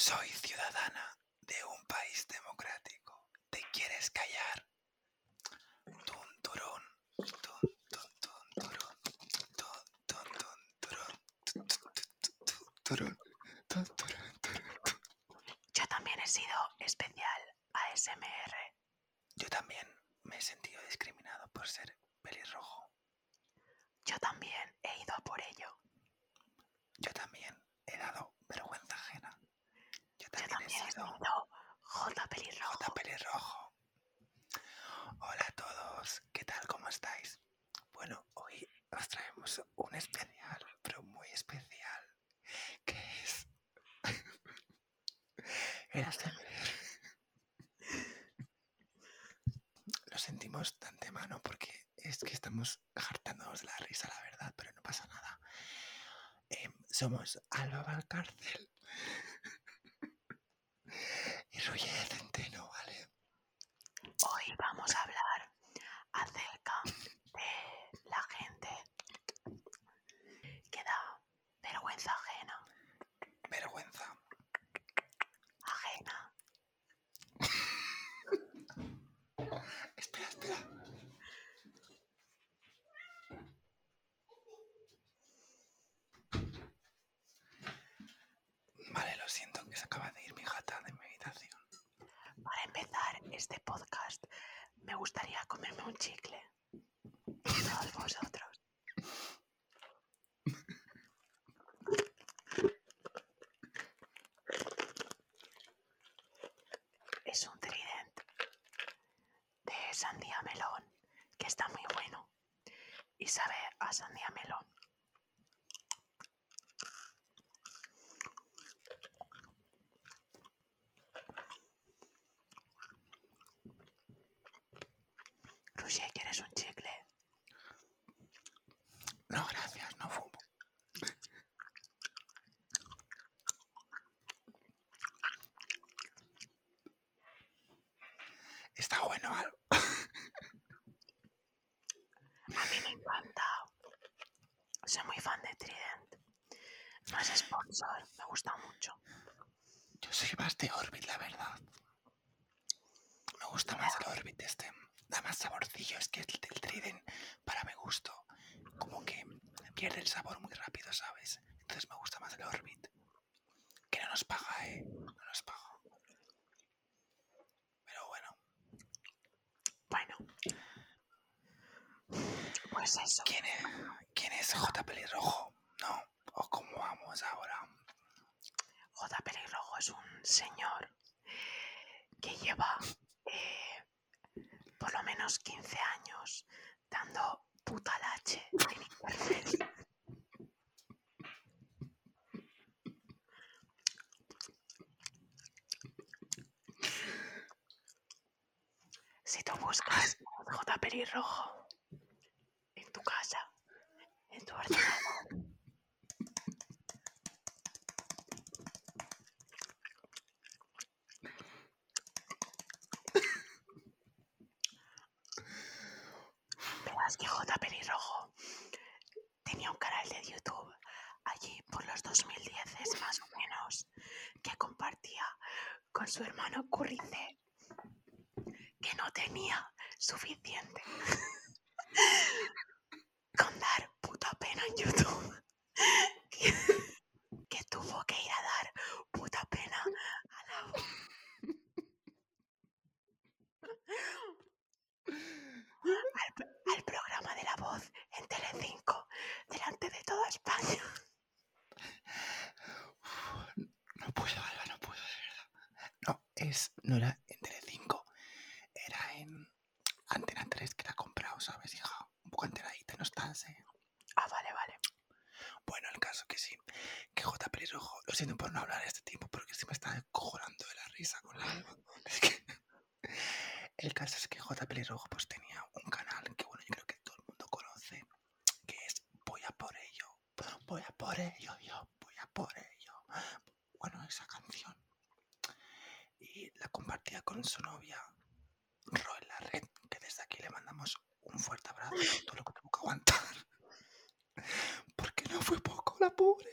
Soy ciudadana de un país democrático. ¿Te quieres callar? Tun, turun, tun, tun, tun, turun, tun, tun, tun, turun, tun, tun, tun, tun, turun, tun, turun, turun, tun. Yo también he sido especial ASMR. Yo también me he sentido discriminado por ser pelirrojo. Yo también he ido a por ello. Yo también he dado vergüenza ajena. Sido J pelirrojo. J pelirrojo. Hola a todos, ¿qué tal? ¿Cómo estáis? Bueno, hoy os traemos un especial, pero muy especial, que es el ASMR. Lo sentimos de antemano porque es que estamos hartándonos de la risa, la verdad, pero no pasa nada. Em, somos Alba Valcárcel y de Centeno, ¿vale? Hoy vamos a hablar acerca de la gente que da vergüenza ajena. Vergüenza. Ajena. Espera, espera. Vale, lo siento que se acaba de ir mi Para empezar este podcast, me gustaría comerme un chicle. Todos vosotros. Es un trident de sandía melón que está muy bueno y sabe a sandía melón. Roger, ¿quieres un chicle? No, gracias, no fumo. Está bueno algo. A mí me encanta. Soy muy fan de Trident. No es sponsor, me gusta mucho. Yo soy más de Orbit, la verdad. Me gusta más el Orbit este. Da más saborcillo, es que el Trident, para mi gusto, como que pierde el sabor muy rápido, ¿sabes? Entonces me gusta más el Orbit. Que no nos paga, ¿eh? No nos paga. Pero bueno, Bueno. Pues eso. ¿quién es, ¿quién es J. Pelirrojo? ¿No? ¿O cómo vamos ahora? J. Pelirrojo es un señor que lleva eh, por lo menos 15 años dando puta lache en internet. Si tú buscas J. Pelirrojo en tu casa, en tu ordenador, verás que J. Pelirrojo tenía un canal de YouTube allí por los 2010 más o menos que compartía con su hermano Currice que no tenía suficiente con dar puta pena en YouTube que, que tuvo que ir a dar puta pena a la voz. al, pro- al programa de la voz en Telecinco delante de toda España. No puedo, Alba, no puedo, de verdad. No, es, no era en Telecinco, era en Antena 3 que la he comprado, ¿sabes, hija? Un poco enteradita, no estás, ¿eh? Ah, vale, vale. Bueno, el caso que sí, que J. Pelirrojo, lo siento por no hablar este tiempo, porque se me está cojonando de la risa con la. Es que... El caso es que J. Pelirrojo pues tenía un canal que, bueno, yo creo que todo el mundo conoce, que es Voy a por ello, voy a por ello, yo, voy a por ello. Bueno, esa canción. Y la compartía con su novia, Roel La Red, que desde aquí le mandamos un fuerte abrazo todo lo que tuvo que aguantar. Porque no fue poco la pobre.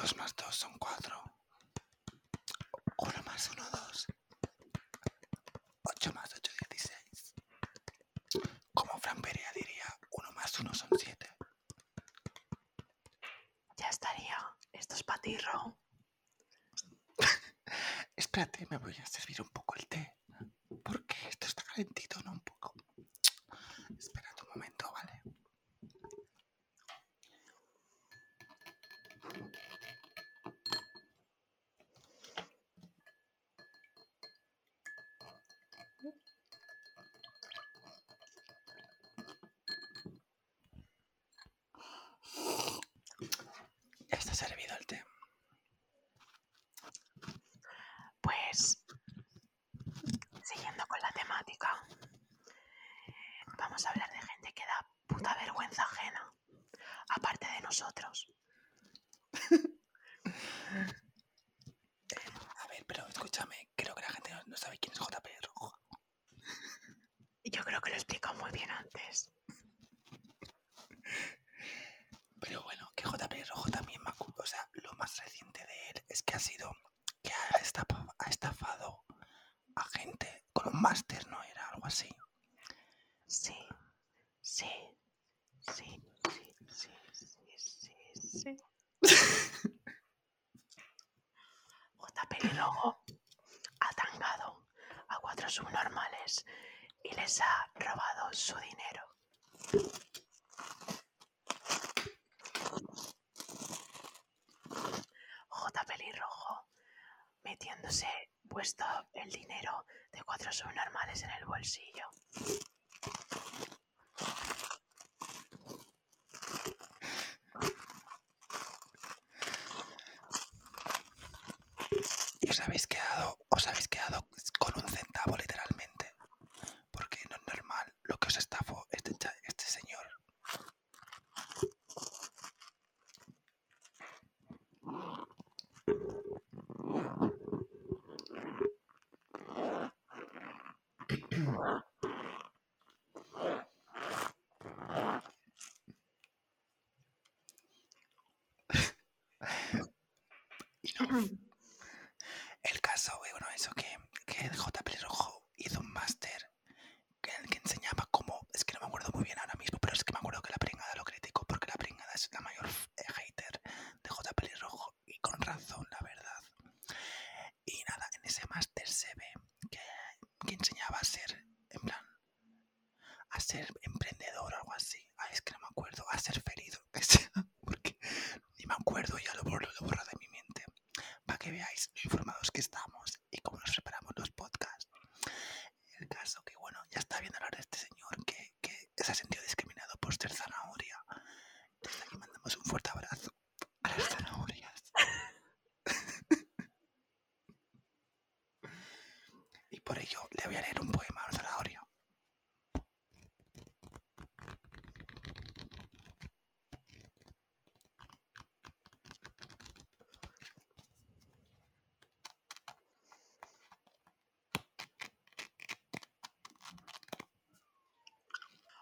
2 más 2 son 4. 1 más 1, 2. Escúchame, creo que la gente no, no sabe quién es JP Rojo. Yo creo que lo he explicado muy bien antes. Pero bueno, que JP Rojo también me O sea, lo más reciente de él es que ha sido que ha estafado, ha estafado a gente con un máster, ¿no? Era algo así. Sí, sí, sí, sí, sí, sí, sí, sí. J. Pelirrojo ha tangado subnormales y les ha robado su dinero. J. Pelirrojo metiéndose puesto el dinero de cuatro subnormales en el bolsillo. Y os habéis quedado, os habéis quedado con un centavo literalmente. Porque no es normal lo que os estafó este, cha- este señor. Y no, El caso, eh, bueno, eso que, que J. Pelirrojo hizo un máster que, en el que enseñaba cómo, es que no me acuerdo muy bien ahora mismo, pero es que me acuerdo que la pringada lo criticó porque la pringada es la mayor eh, hater de J. Pelirrojo y con razón, la verdad. Y nada, en ese máster se ve que, que enseñaba a ser, en plan, a ser emprendedor o algo así. Ay, es que no me acuerdo, a ser feliz, o que sea, porque ni me acuerdo, ya lo borro, lo borro de mi mente para que veáis lo informados que estamos y cómo nos preparamos los podcasts. El caso que, bueno, ya está viendo hablar de este señor que, que se ha sentido discriminado por ser zanahoria. Desde aquí mandamos un fuerte abrazo a las zanahorias. y por ello le voy a leer un poema a una zanahoria.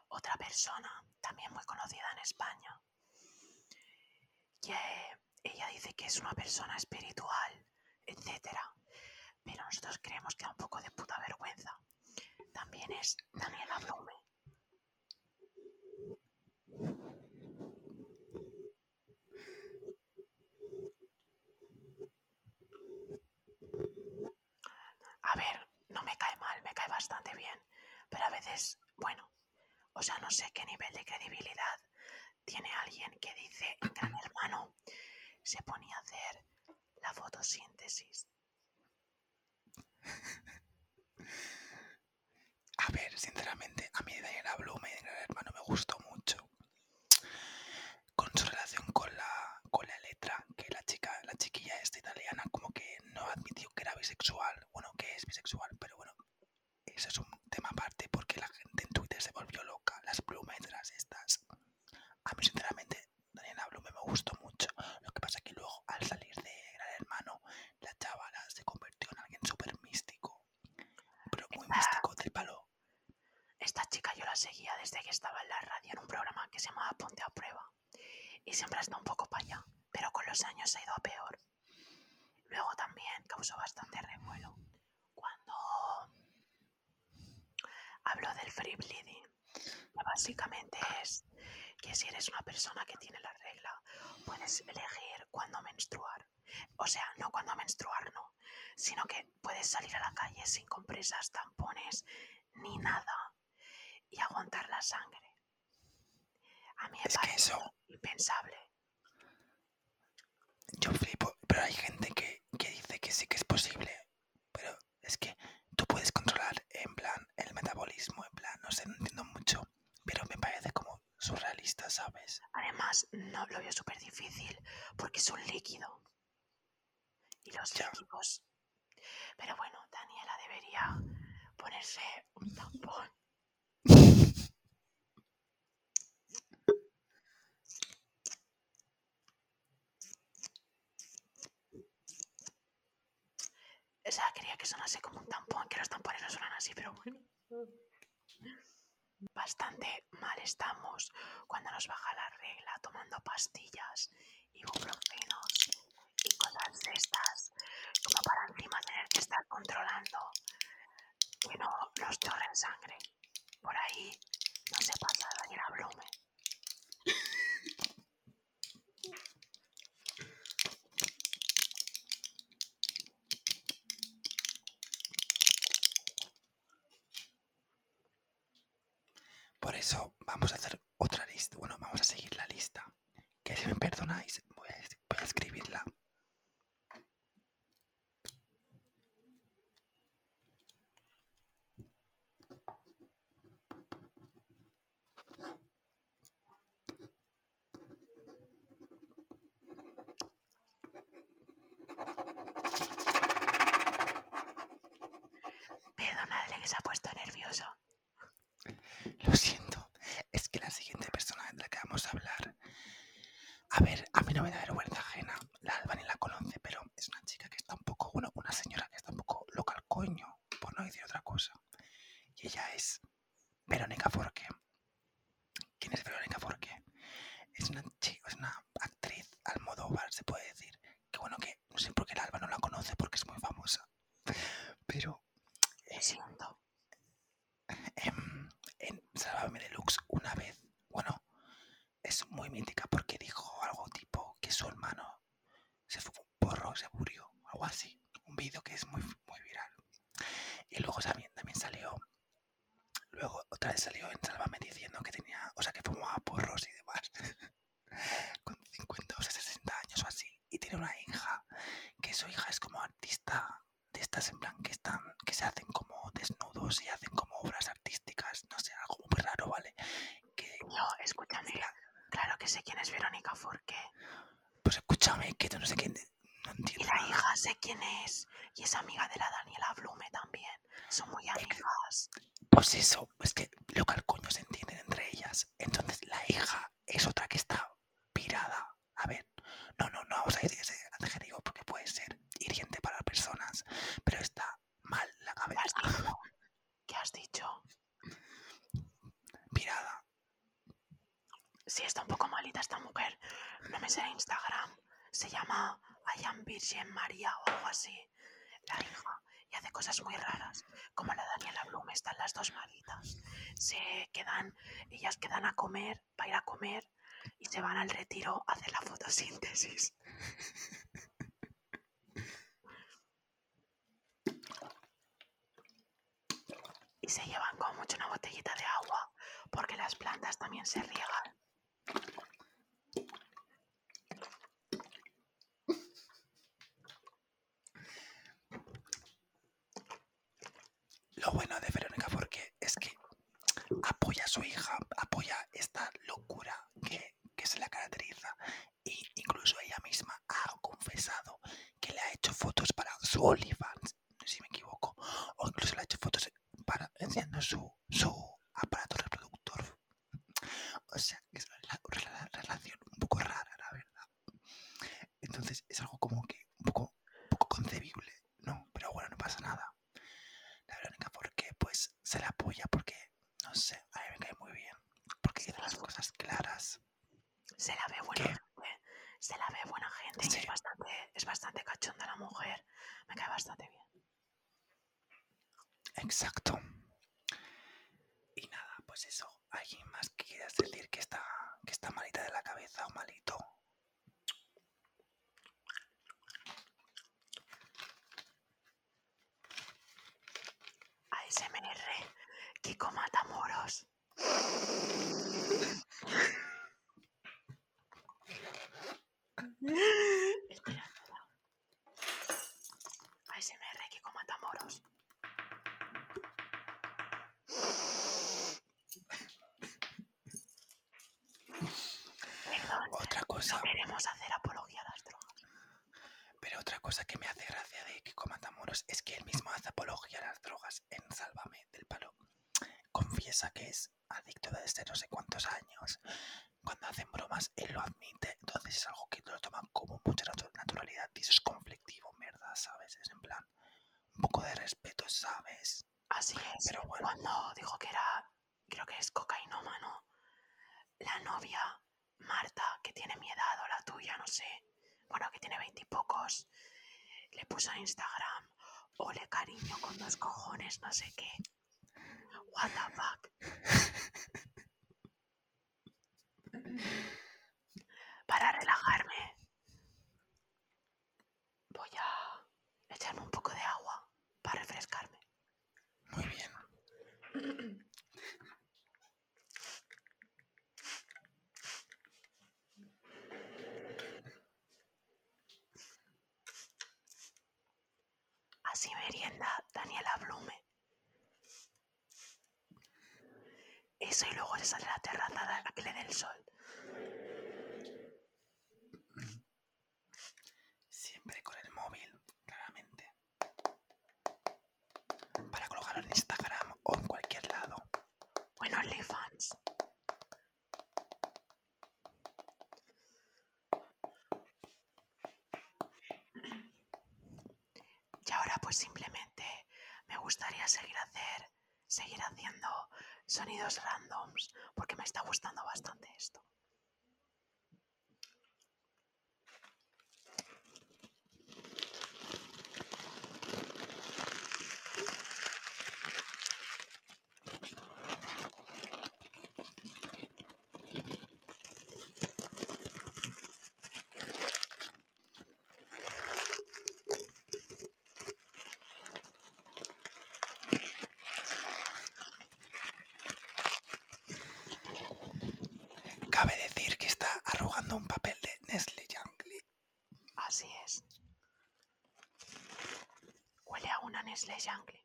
Otra persona, también muy conocida en España, que ella dice que es una persona espiritual, etcétera, pero nosotros creemos que da un poco de puta vergüenza. También es Daniela Blume. A ver, no me cae mal, me cae bastante bien, pero a veces, bueno, o sea, no sé qué nivel de credibilidad tiene alguien que dice, Gran Hermano se ponía a hacer la fotosíntesis. A ver, sinceramente, a mí Daniela Blume, Gran Hermano, me gustó mucho. Con su relación con la, con la letra, que la chica, la chiquilla esta italiana, como que no admitió que era bisexual. Bueno, que es bisexual, pero bueno, eso es un tema aparte porque la gente en Twitter se volvió loca. Las plumetras estas. A mí, sinceramente, Daniela Blume me gustó mucho. Lo que pasa que luego, al salir de Gran Hermano, la chavala se convirtió en alguien súper místico. Pero muy Esta- místico del palo. Esta chica yo la seguía desde que estaba en la radio en un programa que se llamaba Ponte a Prueba. Y siempre está un poco para allá, pero con los años ha ido a peor. Luego también causó bastante revuelo cuando habló del free bleeding. que básicamente es que si eres una persona que tiene la regla, puedes elegir cuándo menstruar. O sea, no cuándo menstruar, no, sino que puedes salir a la calle sin compresas, tampones, ni nada y aguantar la sangre. A mí me Es que parece eso, impensable. yo flipo. Pero hay gente que, que dice que sí que es posible. Pero es que tú puedes controlar, en plan, el metabolismo, en plan, no sé, no entiendo mucho. Pero me parece como surrealista, ¿sabes? Además, no lo veo súper difícil porque es un líquido. Y los Ya. líquidos. Pero bueno, Daniela debería ponerse un tampón. O sea, quería que sonase como un tampón, que los tampones no suenan así, pero bueno. Bastante mal estamos cuando nos baja la regla tomando pastillas, ibuprofenos y cosas de estas, como para encima tener que estar controlando que no nos chorren sangre. Por ahí no se pasa Daniela Blume. Por eso vamos a hacer otra lista. Bueno, vamos a seguir la lista. Que si me perdonáis, voy a, voy a escribirla. Perdonadle que se ha puesto nervioso. Lo siento. Es que la siguiente persona de la que vamos a hablar. A ver, a mí no me da vergüenza ajena. La Alba ni la conoce, pero es una chica que está un poco, bueno, una señora que está un poco loca al coño, por no decir otra cosa. Y ella es Verónica Forqué. ¿Quién es Verónica Forqué? Es una chica, es una actriz Almodóvar, se puede decir. Que bueno, que no sé por qué la Alba no la conoce porque es muy famosa. Pero Lo siento. em, en Sálvame Deluxe una vez, bueno, es muy mítica porque dijo algo tipo que su hermano se fue un porro, se murió, algo así. Un vídeo que es muy, muy viral. Y luego también, también salió, luego otra vez salió en Sálvame diciendo que tenía, o sea, que fumaba porros y demás. Con 50 o 60 años o así. Y tiene una hija, que su hija es como artista de estas en plan que están, que se hacen como desnudos y hacen como obras artísticas, no sé, algo muy raro, ¿vale? Que, Yo, escúchame. Claro que sé quién es Verónica Forqué. pues escúchame, que tú no sé quién, no Y entiendo la nada. hija sé quién es. Y es amiga de la Daniela Blume también. Son muy amigas. Pues eso, es que lo que al coño se entienden entre ellas. Entonces la hija es otra que está pirada. A ver, no, no, no vamos a decir ese adjetivo porque puede ser hiriente para personas, pero está mal la ¿Qué has cabeza, dicho? ¿Qué has dicho? pirada. Sí, está un poco malita esta mujer. No me sé de Instagram. Se llama Virgin María o algo así. La hija. Y hace cosas muy raras. Como la Daniela Blume. Están las dos malitas. Se quedan, ellas quedan a comer, para ir a comer. Y se van al retiro a hacer la fotosíntesis. Y se llevan como mucho una botellita de agua. Porque las plantas también se riegan. Lo bueno de Verónica porque es que apoya a su hija, apoya esta locura que, que se la caracteriza. Y incluso ella misma ha confesado que le ha hecho fotos para su OnlyFans, si me equivoco. O incluso le ha hecho fotos para enseñando su, su aparato reproductor. O sea, que es una rela- rela- relación un poco rara, la verdad. y Sí. es bastante, es bastante cachonda la mujer. Me cae bastante bien. Exacto. Y nada, pues eso. ¿Alguien más que quieras decir que está, que está malita de la cabeza o malito? ASMR, Kiko Matamoros. Espera, espera. ASMR, Kiko Matamoros. Perdón, Otra cosa, no queremos hacer apología a las drogas. pero otra cosa que me hace gracia de Kiko Matamoros es que él mismo hace apología a las drogas en Sálvame del Palo. Confiesa que es adicto desde no sé cuántos años. Cuando hacen bromas, él lo admite. Entonces es algo que lo toman como mucha natu- naturalidad. Y eso es conflictivo, verdad, ¿sabes? Es en plan, un poco de respeto, ¿sabes? Así es. Pero bueno. Cuando dijo que era, creo que es cocainómano, la novia Marta, que tiene mi edad la tuya, no sé, bueno, que tiene veintipocos, le puso en Instagram, ole cariño con dos cojones, no sé qué. What the fuck. Para relajarme, voy a echarme un poco de agua para refrescarme. Muy bien. Así merienda Daniela Blume. Eso y luego se sale a la terraza a que le dé el sol. Siempre con el móvil, claramente. Para colocarlo en Instagram o en cualquier lado. Bueno, OnlyFans. Y ahora pues simplemente me gustaría seguir hacer, seguir haciendo sonidos randoms porque me está gustando bastante esto. Cabe decir que está arrugando un papel de Nestle Youngly. Así es. Huele a una Nestlé Jungle.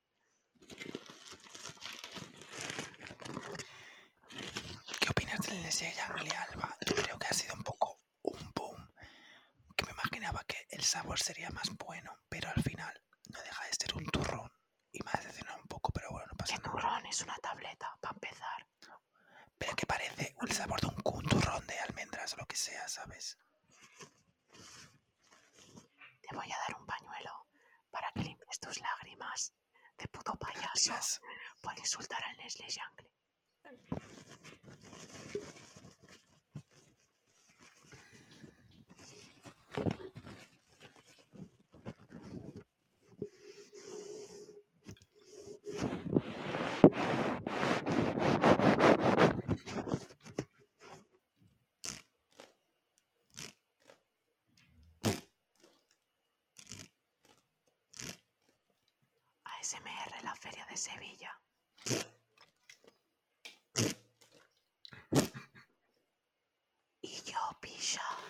¿Qué opinas del Nestle Youngly, Alba? Yo creo que ha sido un poco un boom. Que me imaginaba que el sabor sería más bueno, pero al final no deja de ser un turrón. Y me ha decepcionado un poco, pero bueno, no pasa nada. turrón es una tableta, para empezar. Pero que parece el sabor de un, un turrón de almendras o lo que sea, ¿sabes? Te voy a dar un pañuelo para que limpies tus lágrimas de puto payaso Gracias. por insultar al Jungle. ASMR la Feria de Sevilla. Y yo, pilla.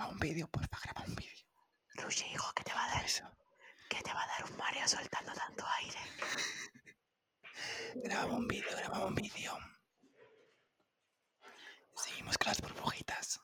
graba un vídeo, porfa, graba un vídeo. Ruche, hijo, ¿qué te va a dar? Eso. ¿Qué te va a dar un mareo soltando tanto aire? grabamos un vídeo, grabamos un vídeo. Seguimos con las burbujitas.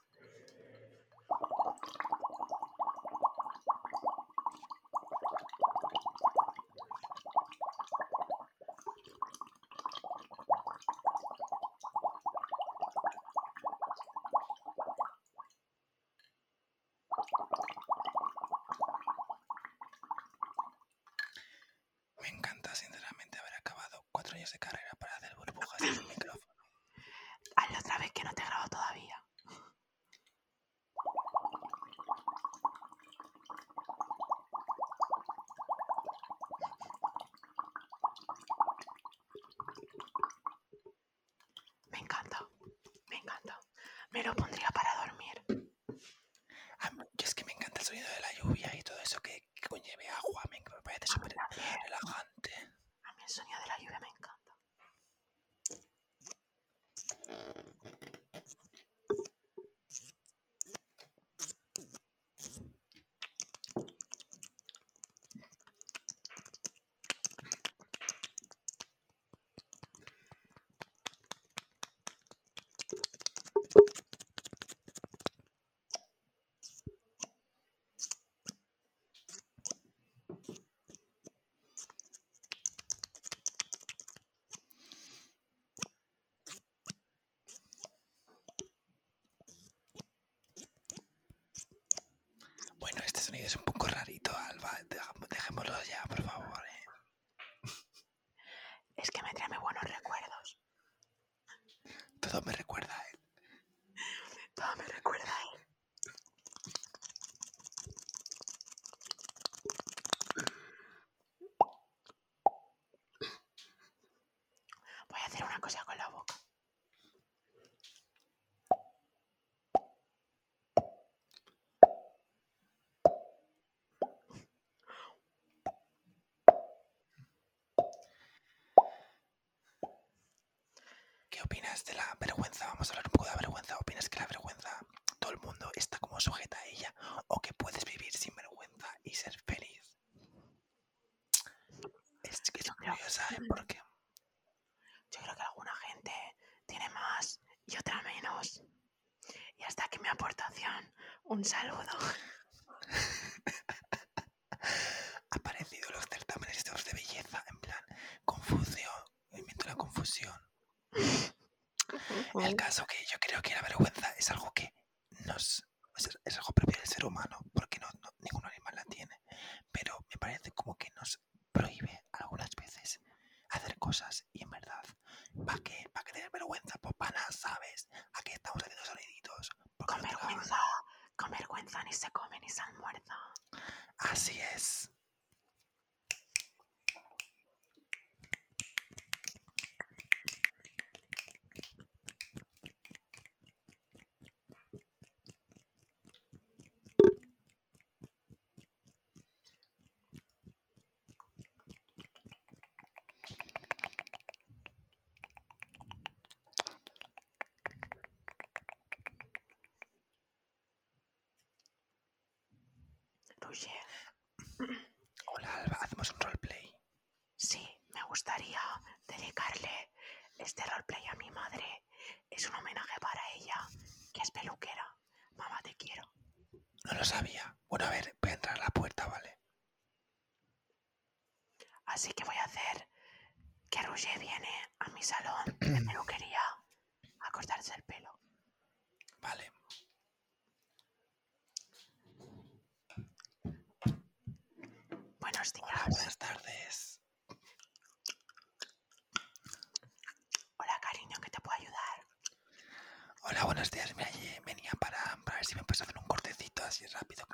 ayúdame. lo. de la vergüenza, vamos a hablar un poco de la vergüenza. ¿Opinas que la vergüenza, todo el mundo está como sujeta a ella? sabía. Bueno, a ver, voy a entrar a la puerta, ¿vale? Así que voy a hacer que Roger viene a mi salón de peluquería a cortarse el pelo. Vale. Buenos días. Hola, buenas tardes. Hola, cariño, ¿qué te puedo ayudar? Hola, buenos días. Mira, venía para, ver si me puedes hacer así rápido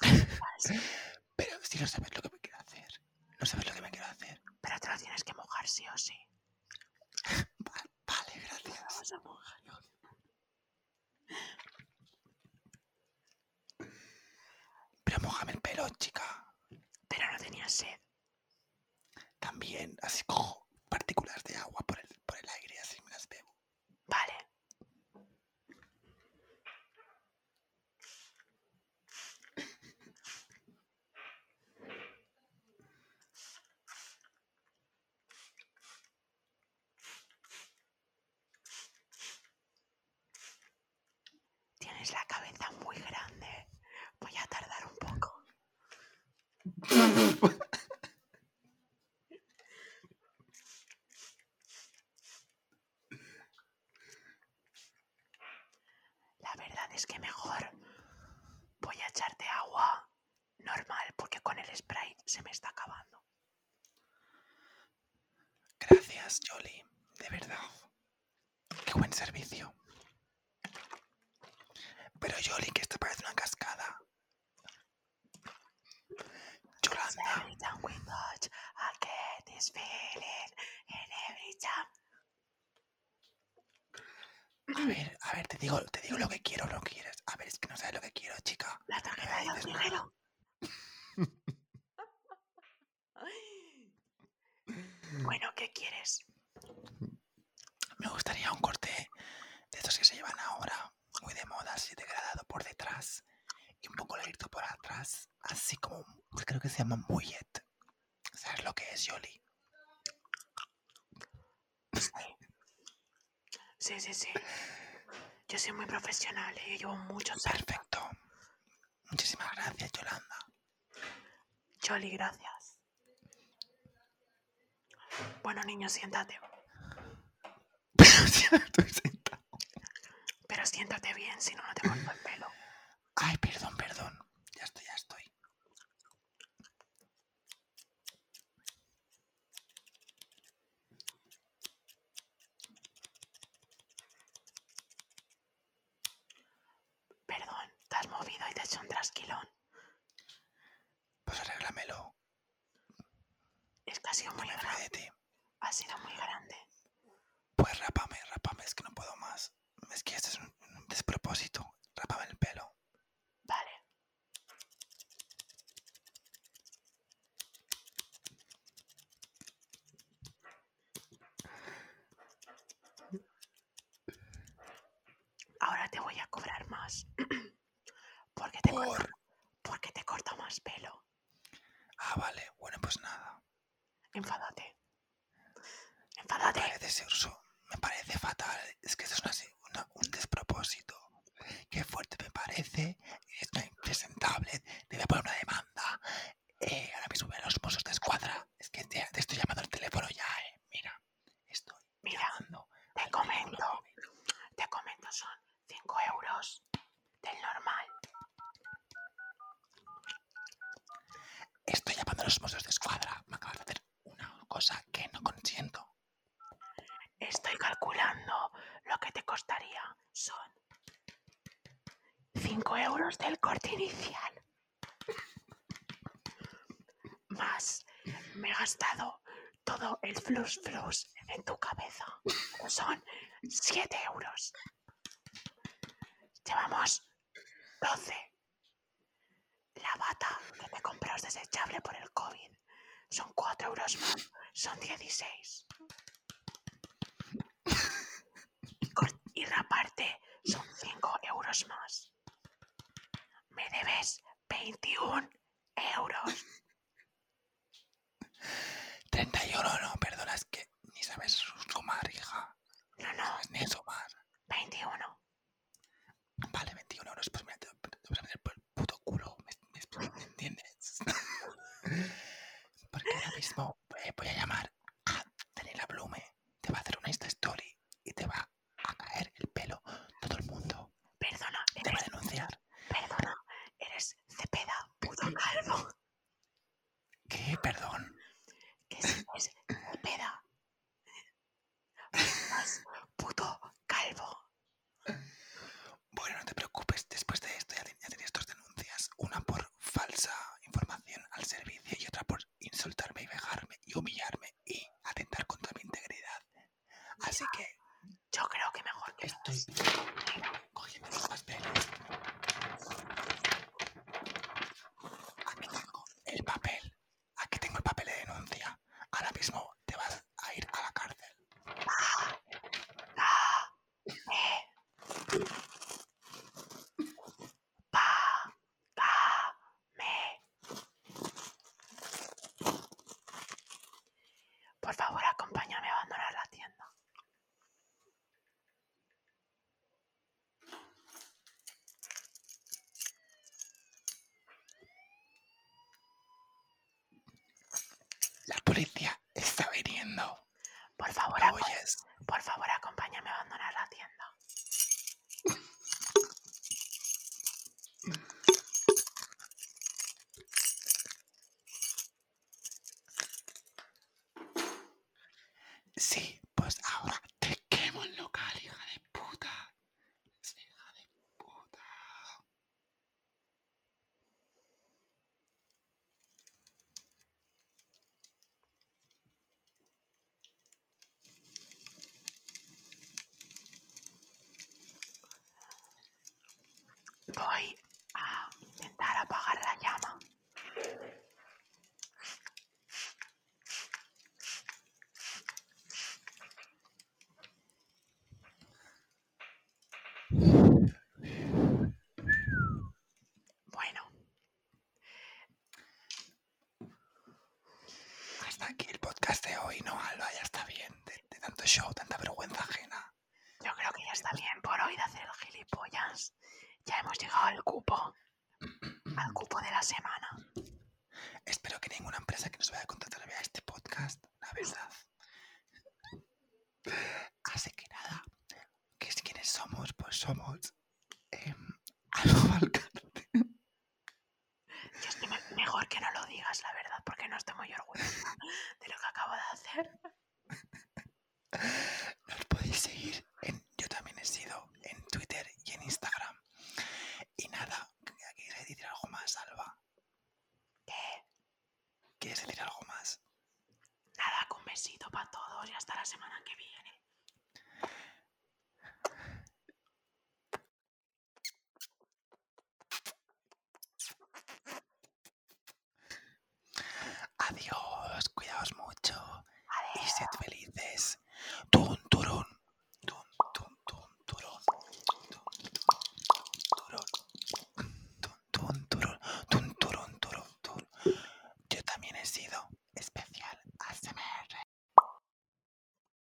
Pero si lo saber Bueno, ¿qué quieres? Me gustaría un corte de estos que se llevan ahora, muy de moda, así degradado por detrás y un poco largo por atrás, así como creo que se llama mullet. ¿Sabes lo que es, Yoli? Sí, sí, sí. Yo soy muy profesional y ¿eh? llevo mucho tiempo. Perfecto. Muchísimas gracias, Yolanda. Yoli, gracias. Bueno, niño, siéntate. Pero siéntate bien, si no, no te vuelvo a ver. 5 euros del corte inicial. Más, me he gastado todo el flus flus en tu cabeza. Son 7 euros. Llevamos 12. La bata que te compras desechable por el COVID. Son 4 euros más. Son 16. Y, y raparte son 5 euros más me debes 21 euros. 31, no, perdona, es que ni sabes sumar, hija. No, no. no ni sumar. 21. Vale, 21 euros, pues mira, te, te vas a meter por el puto culo, ¿me, me, me entiendes? Porque ahora mismo eh, voy a llamar Por favor, acompáñame empresa que nos vaya a contratar vea este podcast, la verdad. Así que nada, que es quienes somos, pues somos